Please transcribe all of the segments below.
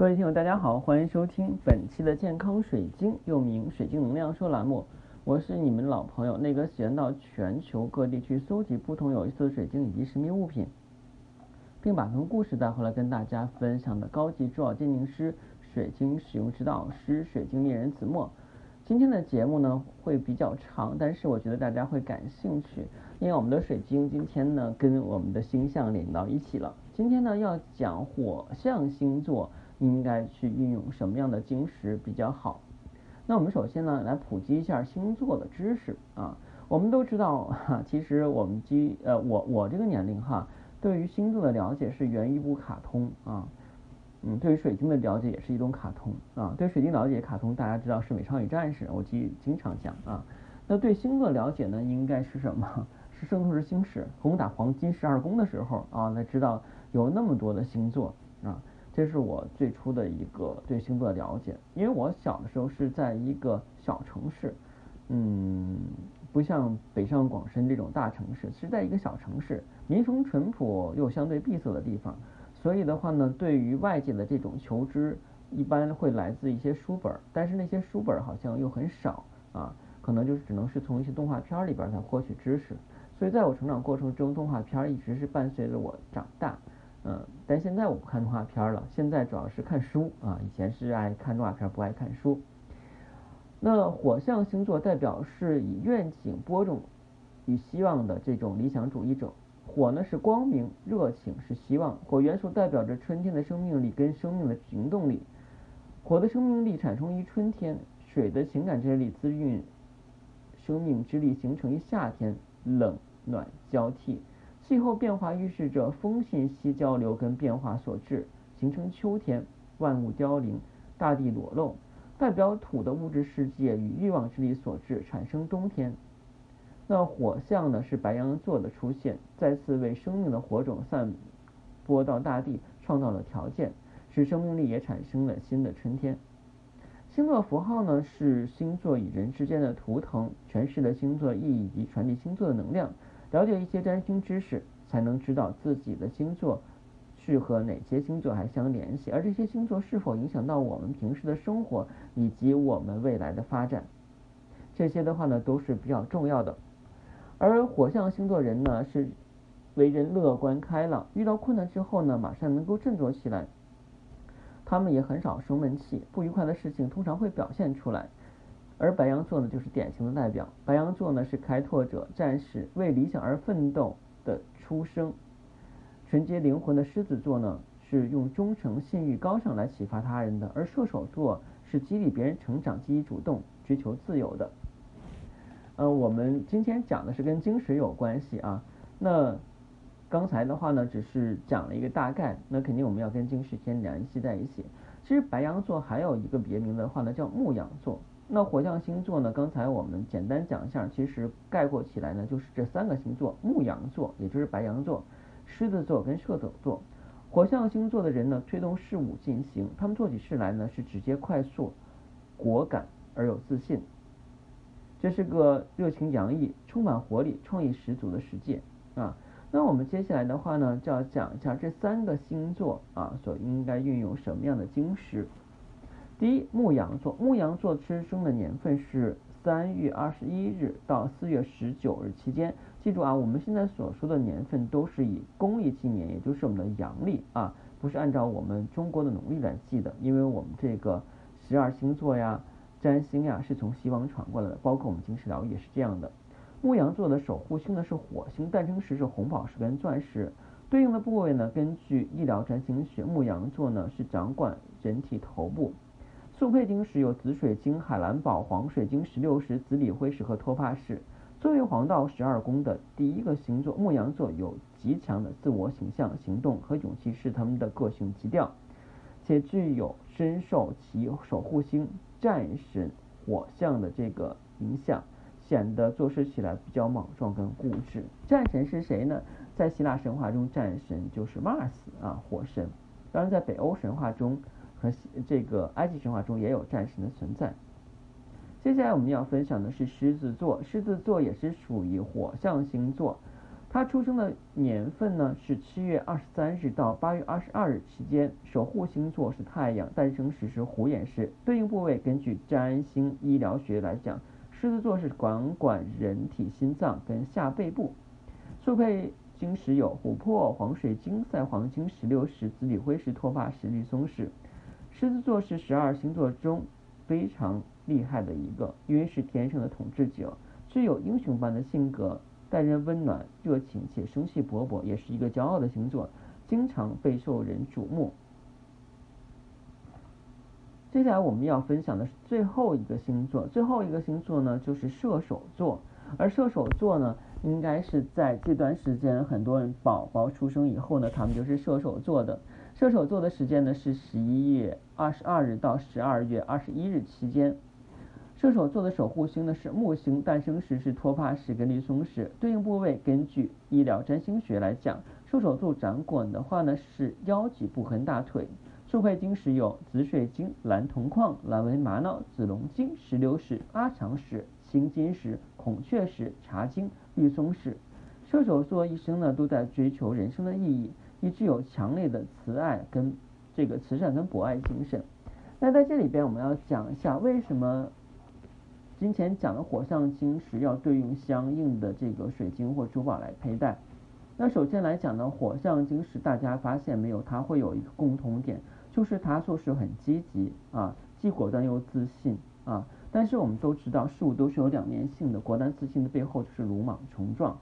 各位听友，大家好，欢迎收听本期的健康水晶，又名水晶能量说栏目。我是你们老朋友，那个喜欢到全球各地去搜集不同有意思的水晶以及神秘物品，并把从故事带回来跟大家分享的高级珠宝鉴定师、水晶使用指导师、水晶猎人子墨。今天的节目呢会比较长，但是我觉得大家会感兴趣，因为我们的水晶今天呢跟我们的星象连到一起了。今天呢要讲火象星座。应该去运用什么样的晶石比较好？那我们首先呢，来普及一下星座的知识啊。我们都知道哈，其实我们基呃，我我这个年龄哈，对于星座的了解是源于一部卡通啊。嗯，对于水晶的了解也是一种卡通啊。对水晶了解卡通，大家知道是美少女战士，我记经常讲啊。那对星座了解呢，应该是什么？是圣斗士星矢攻打黄金十二宫的时候啊，才知道有那么多的星座啊。这是我最初的一个对星座的了解，因为我小的时候是在一个小城市，嗯，不像北上广深这种大城市，是在一个小城市，民风淳朴又相对闭塞的地方，所以的话呢，对于外界的这种求知，一般会来自一些书本，但是那些书本好像又很少啊，可能就是只能是从一些动画片里边才获取知识，所以在我成长过程中，动画片一直是伴随着我长大。嗯，但现在我不看动画片了，现在主要是看书啊。以前是爱看动画片，不爱看书。那火象星座代表是以愿景、播种与希望的这种理想主义者。火呢是光明、热情，是希望。火元素代表着春天的生命力跟生命的行动力。火的生命力产生于春天，水的情感之力滋润生命之力形成于夏天，冷暖交替。气候变化预示着风信息交流跟变化所致，形成秋天，万物凋零，大地裸露，代表土的物质世界与欲望之力所致，产生冬天。那火象呢是白羊座的出现，再次为生命的火种散播到大地，创造了条件，使生命力也产生了新的春天。星座符号呢是星座与人之间的图腾，诠释了星座意义及传递星座的能量。了解一些占星知识，才能知道自己的星座是和哪些星座还相联系，而这些星座是否影响到我们平时的生活以及我们未来的发展，这些的话呢都是比较重要的。而火象星座人呢是为人乐观开朗，遇到困难之后呢马上能够振作起来，他们也很少生闷气，不愉快的事情通常会表现出来。而白羊座呢，就是典型的代表。白羊座呢是开拓者、战士，为理想而奋斗的出生。纯洁灵魂的狮子座呢，是用忠诚、信誉、高尚来启发他人的。而射手座是激励别人成长、积极主动、追求自由的。呃，我们今天讲的是跟晶石有关系啊。那刚才的话呢，只是讲了一个大概，那肯定我们要跟晶石先联系在一起。其实白羊座还有一个别名的话呢，叫牧羊座。那火象星座呢？刚才我们简单讲一下，其实概括起来呢，就是这三个星座：牧羊座，也就是白羊座、狮子座跟射手座。火象星座的人呢，推动事物进行，他们做起事来呢是直接、快速、果敢而有自信。这是个热情洋溢、充满活力、创意十足的世界啊。那我们接下来的话呢，就要讲一下这三个星座啊，所应该运用什么样的晶石。第一，牧羊座，牧羊座出生的年份是三月二十一日到四月十九日期间。记住啊，我们现在所说的年份都是以公历纪年，也就是我们的阳历啊，不是按照我们中国的农历来记的。因为我们这个十二星座呀、占星呀是从西方传过来的，包括我们金石疗也是这样的。牧羊座的守护星呢是火星，诞生石是红宝石跟钻石，对应的部位呢，根据医疗占星学，牧羊座呢是掌管人体头部。速配晶石有紫水晶、海蓝宝、黄水晶、石榴石、紫锂辉石和托帕石。作为黄道十二宫的第一个星座，牧羊座有极强的自我形象、行动和勇气是他们的个性基调，且具有深受其守护星战神火象的这个影响，显得做事起来比较莽撞跟固执。战神是谁呢？在希腊神话中，战神就是 Mars 啊，火神。当然，在北欧神话中。和这个埃及神话中也有战神的存在。接下来我们要分享的是狮子座，狮子座也是属于火象星座。它出生的年份呢是七月二十三日到八月二十二日期间，守护星座是太阳，诞生时是虎眼石，对应部位根据占星医疗学来讲，狮子座是管管人体心脏跟下背部。速配晶石有琥珀、黄水晶、赛黄金、石榴石、紫锂辉石、托发石、绿松石。狮子座是十二星座中非常厉害的一个，因为是天生的统治者，具有英雄般的性格。待人温暖、热情且生气勃勃，也是一个骄傲的星座，经常备受人瞩目。接下来我们要分享的是最后一个星座，最后一个星座呢就是射手座，而射手座呢，应该是在这段时间很多人宝宝出生以后呢，他们就是射手座的。射手座的时间呢是十一月二十二日到十二月二十一日期间。射手座的守护星呢是木星，诞生时是托帕石跟绿松石，对应部位根据医疗占星学来讲，射手座掌管的话呢是腰脊部和大腿。受配晶石有紫水晶、蓝铜矿、蓝纹玛瑙、紫龙晶、石榴石、阿长石、青金石、孔雀石、茶晶、绿松石。射手座一生呢都在追求人生的意义，也具有强烈的慈爱跟这个慈善跟博爱精神。那在这里边我们要讲一下为什么。今前讲的火象晶石要对应相应的这个水晶或珠宝来佩戴。那首先来讲呢，火象晶石大家发现没有？它会有一个共同点，就是它做事很积极啊，既果断又自信啊。但是我们都知道，事物都是有两面性的，果断自信的背后就是鲁莽冲撞。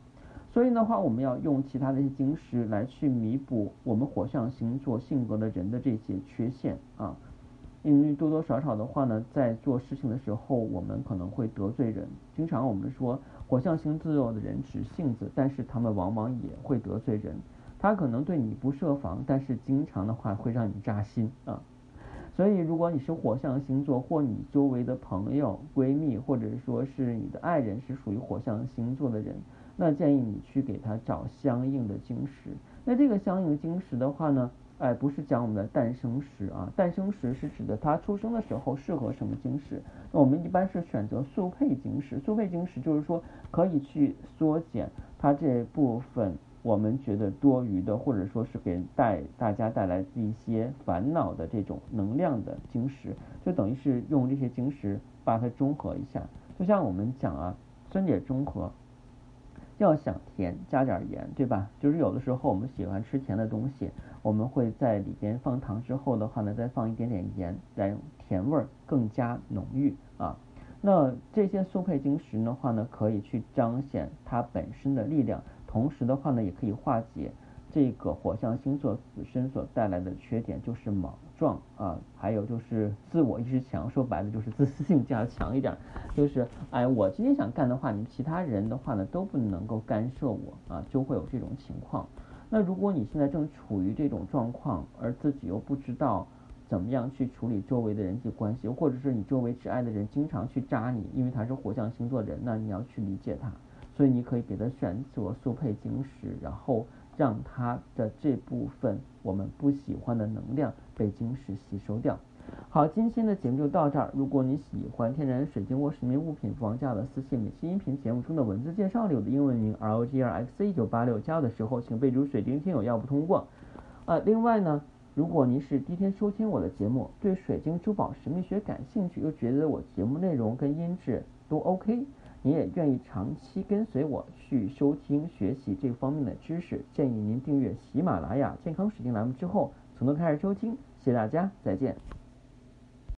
所以的话，我们要用其他的一些晶石来去弥补我们火象星座性格的人的这些缺陷啊。因为多多少少的话呢，在做事情的时候，我们可能会得罪人。经常我们说火象星座的人直性子，但是他们往往也会得罪人。他可能对你不设防，但是经常的话会让你扎心啊。所以如果你是火象星座，或你周围的朋友、闺蜜，或者说是你的爱人是属于火象星座的人，那建议你去给他找相应的晶石。那这个相应晶石的话呢？哎，不是讲我们的诞生石啊，诞生石是指的他出生的时候适合什么晶石。那我们一般是选择速配晶石，速配晶石就是说可以去缩减它这部分我们觉得多余的，或者说是给带大家带来一些烦恼的这种能量的晶石，就等于是用这些晶石把它中和一下。就像我们讲啊，酸碱中和。要想甜，加点盐，对吧？就是有的时候我们喜欢吃甜的东西，我们会在里边放糖之后的话呢，再放一点点盐，让甜味儿更加浓郁啊。那这些速配晶石的话呢，可以去彰显它本身的力量，同时的话呢，也可以化解。这个火象星座自身所带来的缺点就是莽撞啊，还有就是自我意识强，说白了就是自私性加强一点，就是哎，我今天想干的话，你其他人的话呢都不能够干涉我啊，就会有这种情况。那如果你现在正处于这种状况，而自己又不知道怎么样去处理周围的人际关系，或者是你周围挚爱的人经常去扎你，因为他是火象星座人，那你要去理解他，所以你可以给他选择速配晶石，然后。让它的这部分我们不喜欢的能量被晶石吸收掉。好，今天的节目就到这儿。如果你喜欢天然水晶或神秘物品，房价的私信。每期音频节目中的文字介绍里有的英文名 R O G R X 一九八六，加的时候请备注水晶听友要不通过。呃，另外呢，如果您是第一天收听我的节目，对水晶珠宝神秘学感兴趣，又觉得我节目内容跟音质都 OK。你也愿意长期跟随我去收听学习这方面的知识，建议您订阅喜马拉雅健康水晶栏目之后，从头开始收听。谢谢大家，再见。